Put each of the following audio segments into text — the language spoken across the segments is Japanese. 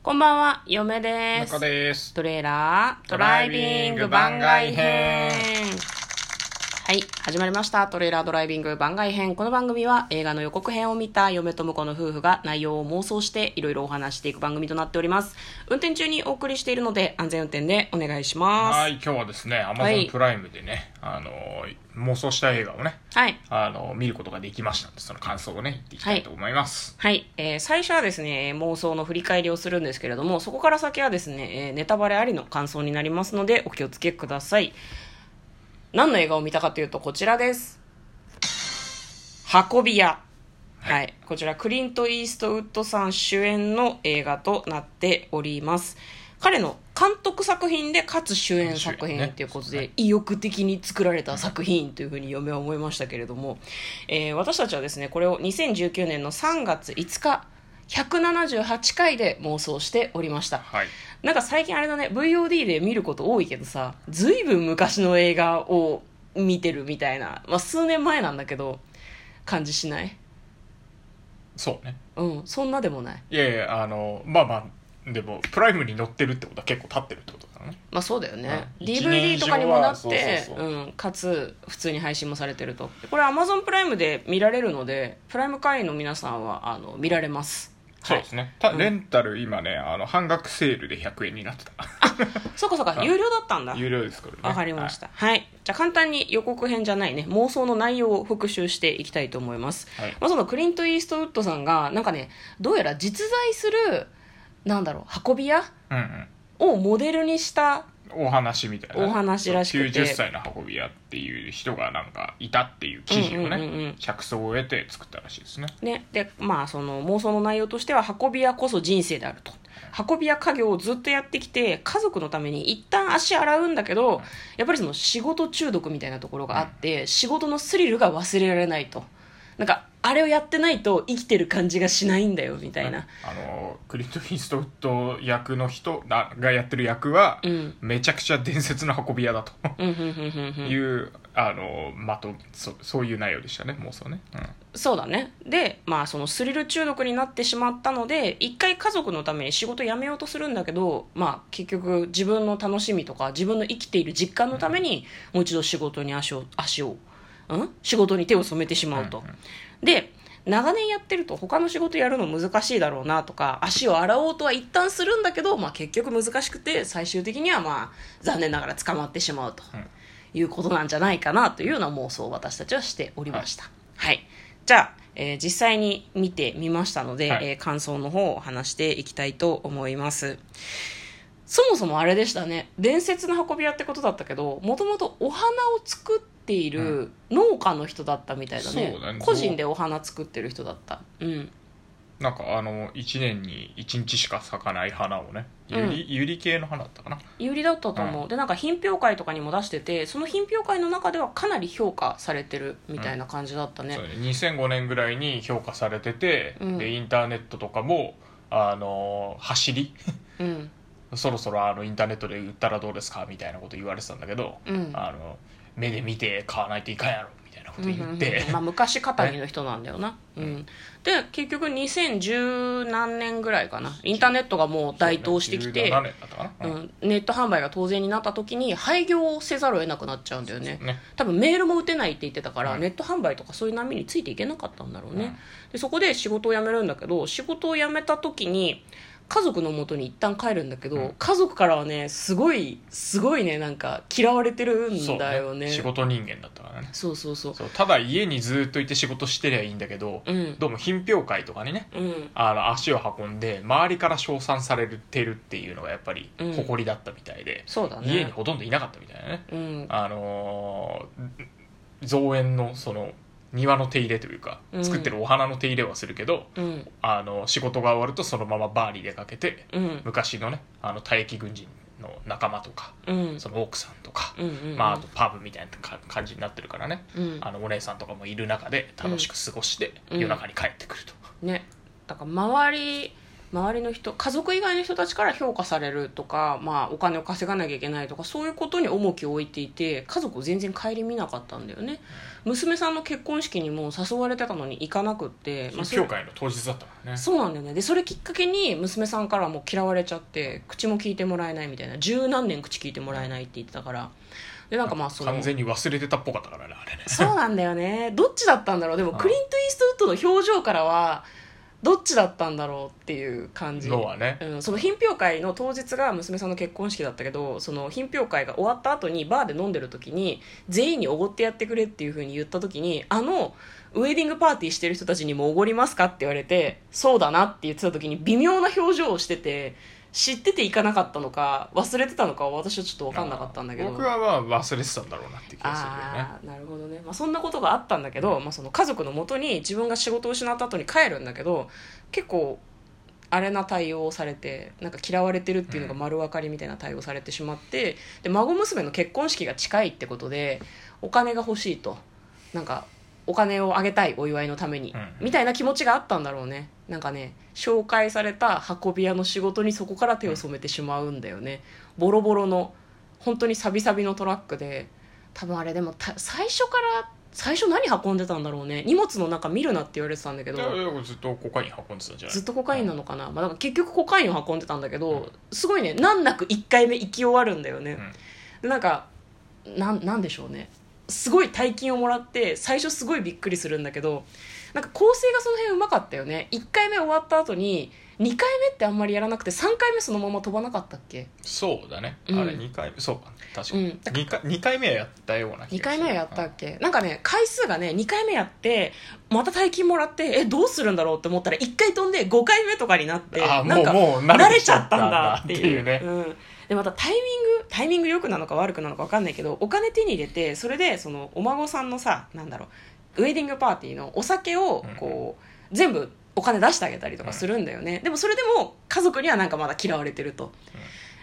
こんばんは、嫁です。中です。トレーラードライビング番外編。はい、始まりました。トレーラードライビング番外編。この番組は映画の予告編を見た嫁と婿の夫婦が内容を妄想していろいろお話していく番組となっております。運転中にお送りしているので安全運転でお願いします。はい、今日はですね、アマはいゾンプライムでね、あのー妄想した映画をね、はい。あのー見ることができましたので、その感想をね、言っていきたいと思います。はい、えー最初はですね妄想の振り返りをするんですけれどもそこから先はですね、えーネタバレありの感想になりますのでお気をつけください何の映画を見たかというとこちらです。運び屋はい、こちらクリント・イーストウッドさん主演の映画となっております。彼の監督作品でかつ主演作品主演ねということで、意欲的に作られた作品というふうに嫁は思いましたけれども、えー私たちはですねこれを2019年の3月5日178回で妄想しておりました。はい。なんか最近あれだね VOD で見ること多いけどさずいぶん昔の映画を見てるみたいな、まあ、数年前なんだけど感じしない？そうね。うんそんなでもない。いやいや、あのーまあまあ、でも、プライムに載ってるってことは結構経ってるってことだね。まあそうだよね、うん DVD とかにもなってそうんかつ普通に配信もされてると。でこれ Amazon プライムで見られるのでプライム会員の皆さんはあの見られますそうですね。たレンタル今ね、あの、半額セールで100円になってた。そうかそうかはい有料だったんだ有料ですからね。わかりました。はい。じゃあ簡単に予告編じゃないね、妄想の内容を復習していきたいと思います。はいまあそのクリント・イーストウッドさんが、なんかね、どうやら実在する、なんだろう、運び屋はい。うんうん。をモデルにした、お話みたいなね、お話らしくて90歳の運び屋っていう人がなんかいたっていう記事をね、うんうんうんうん着想を得て作ったらしいですねね。で、まあその妄想の内容としては、運び屋こそ人生であると。運び屋家業をずっとやってきて、家族のために一旦足洗うんだけど、やっぱりその仕事中毒みたいなところがあって、仕事のスリルが忘れられないと。なんか、あれをやってないと生きてる感じがしないんだよ、みたいな。あのクリント・イーストウッド役の人ががやってる役は、うん。めちゃくちゃ伝説の運び屋だと。いう、あのまとそそういう内容でしたね妄想ね、うんそうだね。で、まあ、そのスリル中毒になってしまったので、一回家族のために仕事辞めようとするんだけど、まあ、結局自分の楽しみとか、自分の生きている実感のために、もう一度仕事に足を、足を、うん？仕事に手を染めてしまうと。うんうんで、長年やってると他の仕事やるの難しいだろうなとか、足を洗おうとは一旦するんだけど、まあ結局難しくて、最終的にはまあ、残念ながら捕まってしまうと。いうことなんじゃないかなというような妄想を私たちはしておりました。はい。じゃあ、えー実際に見てみましたので、はいえー感想の方を話していきたいと思います。そもそもあれでしたね。伝説の運び屋ってことだったけど、もともとお花を作っている農家の人だったみたいだね。そうだね。個人でお花作ってる人だった。うん。なんかあの1年に1日しか咲かない花をね。ゆり,、ゆり系の花だったかな。有利だったと思う、でなんか品評会とかにも出しててその品評会の中ではかなり評価されてるみたいな感じだったね、そうね。2005年ぐらいに評価されてて、うん。でインターネットとかもあの走り。うん。そろそろあのインターネットで売ったらどうですか？みたいなこと言われてたんだけど、うん。あの目で見て買わないといかんやろみたいなこと言って、まあ、昔かたぎの人なんだよな、うん、で結局2010何年ぐらいかな。インターネットがもう台頭してきて、17年だったかな、うんうん、ネット販売が当然になった時に廃業をせざるを得なくなっちゃうんだよね。ね。多分メールも打てないって言ってたから、うんネット販売とかそういう波についていけなかったんだろうね、うんでそこで仕事を辞めるんだけど仕事を辞めた時に家族のもとに一旦帰るんだけど、うん。家族からはねすごいすごいねなんか嫌われてるんだよね。仕事人間だったからね。そうそうそう。ただ家にずっといて仕事してりゃいいんだけど、うん。どうも品評会とかにねうん。あの足を運んで周りから称賛されてるっていうのがやっぱりうん。誇りだったみたいで、そうだね。家にほとんどいなかったみたいなね。うん。あのー造園のその庭の手入れというかうん。作ってるお花の手入れはするけど、うん。あの仕事が終わるとそのままバーに出かけてうん。昔のねあの退役軍人の仲間とかうん。その奥さんとか、うんうんうん。まあ、あとパブみたいなか感じになってるからね、うん。あのお姉さんとかもいる中で楽しく過ごしてうん。夜中に帰ってくると、ね。だから周り周りの人家族以外の人たちから評価されるとか、まあ、お金を稼がなきゃいけないとかそういうことに重きを置いていて家族を全然顧みなかったんだよね。娘さんの結婚式にも誘われてたのに行かなくって、まあ、それ品評会の当日だったからね。そうなんだよね。でそれきっかけに娘さんからもう嫌われちゃって口も聞いてもらえないみたいな。十何年口聞いてもらえないって言ってたから。でなんかまあその完全に忘れてたっぽかったからねあれね。そうなんだよね。どっちだったんだろう。でもクリント・イーストウッドの表情からはどっちだったんだろうっていう感じ。のはね。うん、その品評会の当日が娘さんの結婚式だったけどその品評会が終わった後にバーで飲んでる時に全員におごってやってくれっていう風に言った時にあのウェディングパーティーしてる人たちにもおごりますかって言われてそうだなって言ってた時に微妙な表情をしてて知ってて行かなかったのか忘れてたのかは私はちょっと分かんなかったんだけど。僕はまあ忘れてたんだろうなって気がするよね。ああなるほどね、まあ、そんなことがあったんだけど、まあ、その家族のもとに自分が仕事を失った後に帰るんだけど結構あれな対応をされてなんか嫌われてるっていうのが丸分かりみたいな対応をされてしまってで孫娘の結婚式が近いってことでお金が欲しいと。なんかお金をあげたいお祝いのために、うん。みたいな気持ちがあったんだろうね。なんかね紹介された運び屋の仕事にそこから手を染めてしまうんだよね。ボロボロの本当にサビサビのトラックで。多分あれでもた最初から最初何運んでたんだろうね。荷物の中見るなって言われてたんだけど。ずっとコカイン運んでたんじゃない？ずっとコカインなのかな、まあ、だから結局コカインを運んでたんだけどすごいね難なく1回目行き終わるんだよね、うん。でなんかなんなんでしょうねすごい大金をもらって最初すごいびっくりするんだけどなんか構成がその辺うまかったよね。1回目終わった後に2回目ってあんまりやらなくて3回目そのまま飛ばなかったっけ？そうだね、うん。あれ2回目そうか。確かに、うん。二回二回目はやったような気がする2回目はやったっけ？なんかね回数がね2回目やってまた大金もらってえどうするんだろうって思ったら1回飛んで5回目とかになってあなんかもうもう慣慣れれちゃったたんんだだっていうね。うん、でまたタイミングタイミング良くなのか悪くなのか分かんないけどお金手に入れてそれでそのお孫さんのさなんだろうウェディングパーティーのお酒をこう、全部お金出してあげたりとかするんだよね、でもそれでも家族にはなんかまだ嫌われてると、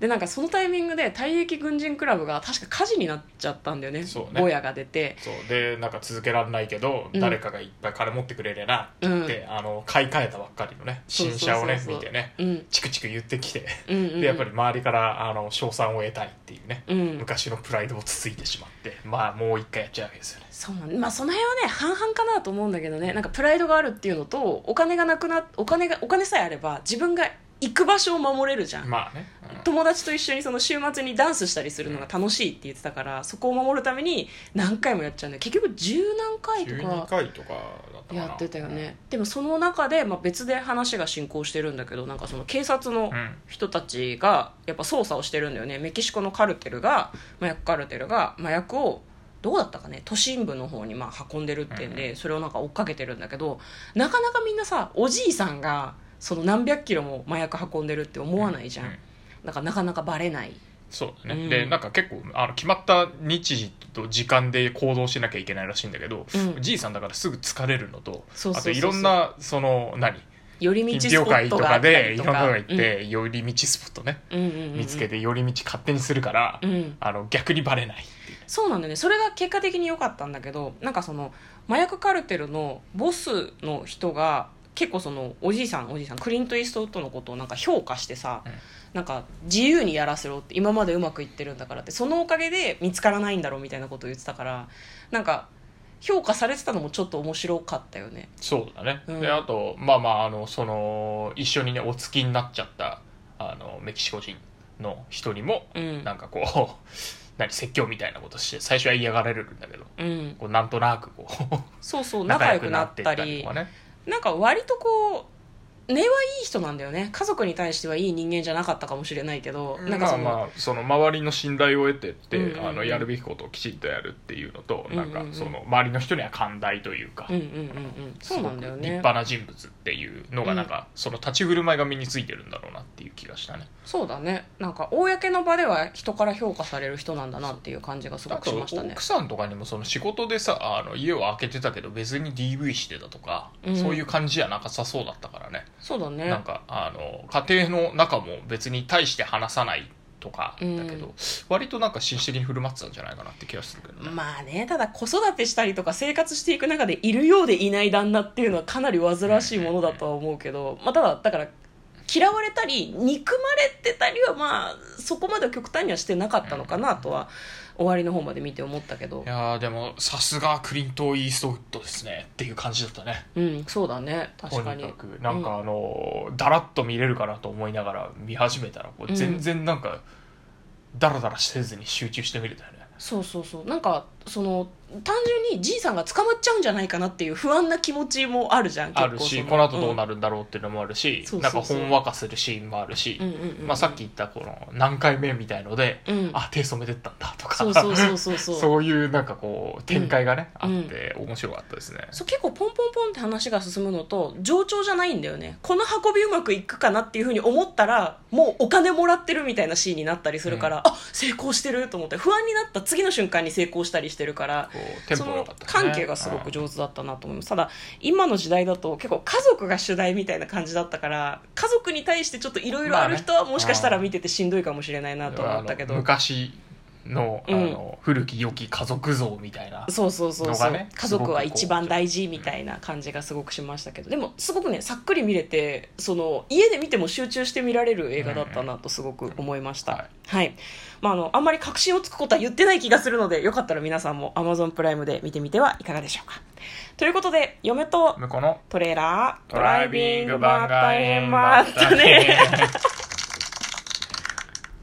でなんかそのタイミングで退役軍人クラブが確か火事になっちゃったんだよね。そうね。ぼやが出て。そう。でなんか続けられないけど、うん。誰かがいっぱい金持ってくれりゃなって言って、あの買い替えたばっかりのね新車をねそうそう。そうそう見てねうん。チクチク言ってきて、うんうんうん。でやっぱり周りからあの賞賛を得たいっていうね、うん。昔のプライドをつついてしまってまあもう一回やっちゃうわけですよね。そうなんまあその辺はね半々かなと思うんだけどね。なんかプライドがあるっていうのとお金がなくなお金がお金さえあれば自分が行く場所を守れるじゃん、まあね、うん。友達と一緒にその週末にダンスしたりするのが楽しいって言ってたからそこを守るために何回もやっちゃうんだよ。結局十何回と12か回とかやってたよね。でもその中で、まあ、別で話が進行してるんだけどなんかその警察のうん。人たちがやっぱ捜査をしてるんだよね。メキシコのカルテルが麻薬カルテルが麻薬をどこだったかね。都心部の方にまあ運んでるってんで、それをなんか追っかけてるんだけどなかなかみんなさおじいさんがその何百キロも麻薬運んでるって思わないじゃん、うん。だからなかなかバレない。そうだね、うん。でなんか結構あの決まった日時と時間で行動しなきゃいけないらしいんだけど、うん。じいさんだからすぐ疲れるのとそうあといろんなその何？寄り道品スポットがあったか。でいろんなのが行って、寄り道スポットね。うんうんうんうん。見つけて寄り道勝手にするから、うん。あの逆にバレないそうなんだよね。それが結果的に良かったんだけどなんかその麻薬カルテルのボスの人が結構そのおじいさんおじいさんクリント・イーストウッドのことをなんか評価してさ、うん。なんか自由にやらせろって今までうまくいってるんだからってそのおかげで見つからないんだろうみたいなことを言ってたからなんか評価されてたのもちょっと面白かったよね。そうだね、うん。であとまあまああのその一緒にねお付きになっちゃったあのメキシコ人の人にも、うん。なんかこう 何説教みたいなことして最初は嫌がられるんだけどうん。こうなんとなくこうそうそう 仲良くなったりくなってったりとかねなんか割とこう根はいい人なんだよね。家族に対してはいい人間じゃなかったかもしれないけどなんかその、まあまあその周りの信頼を得てって、うんうんうん。あのやるべきことをきちんとやるっていうのと、うんうんうん。なんかその周りの人には寛大というか、うんうんうんうん。そうなんだよすごく立ね派な人物っていうのがなんか、その立ち振る舞いが身についてるんだろうなっていう気がしたね。そうだね。なんか公の場では人から評価される人なんだなっていう感じがすごくしましたね。奥さんとかにもその仕事でさあの家を開けてたけど別に DV してたとか、うん。そういう感じじゃなさそうだったからねそうだね。なんかあの家庭の中も別に対して話さないとかだけど、うん。割となんか紳士的に振る舞ってたんじゃないかなって気がするけどね、まあねただ子育てしたりとか生活していく中でいるようでいない旦那っていうのはかなり煩わしいものだとは思うけど、まあ、ただだから嫌われたり憎まれてたりはまあそこまで極端にはしてなかったのかなとは終わりの方まで見て思ったけど。いやーでもさすがクリント・イーストウッドですねっていう感じだったね。うんそうだね。と確かに。にかくなんかあのーだらっと見れるかなと思いながら見始めたらこううん。全然なんかダラダラせずに集中して見れたよね。そうそうそう。なんかその単純にじいさんが捕まっちゃうんじゃないかなっていう不安な気持ちもあるじゃんあるしこの後どうる、なるんだろうっていうのもあるしそうなんそう。そうかほんわかするシーンもあるしうんうんうんうん。まあさっき言ったこの何回目みたいのでうん。あ手染めてったんだとかそうそうそうそうそう。そういうなんかこう展開がねあうん。って面白かったですね。そう結構ポンポンポンって話が進むのと冗長じゃないんだよね。この運びうまくいくかなっていうふうに思ったらもうお金もらってるみたいなシーンになったりするから、あ成功してると思って不安になった次の瞬間に成功したりしてるからこうテンその関係がすごく上手だったなと思います。ただ今の時代だと結構家族が主題みたいな感じだったから家族に対してちょっといろいろある人はもしかしたら見ててしんどいかもしれないなとは思ったけど。あの昔のあうん。の古き良き家族像みたいなそうそうそうそう、家族は一番大事みたいな感じがすごくしましたけど。でもすごくねさっくり見れてその家で見ても集中して見られる映画だったなとすごく思いました、はい。はい、まあ、あのあんまり確信をつくことは言ってない気がするのでよかったら皆さんも Amazon プライムで見てみてはいかがでしょうか。ということで嫁と向こうのトレーラードドライビング番外編もあったね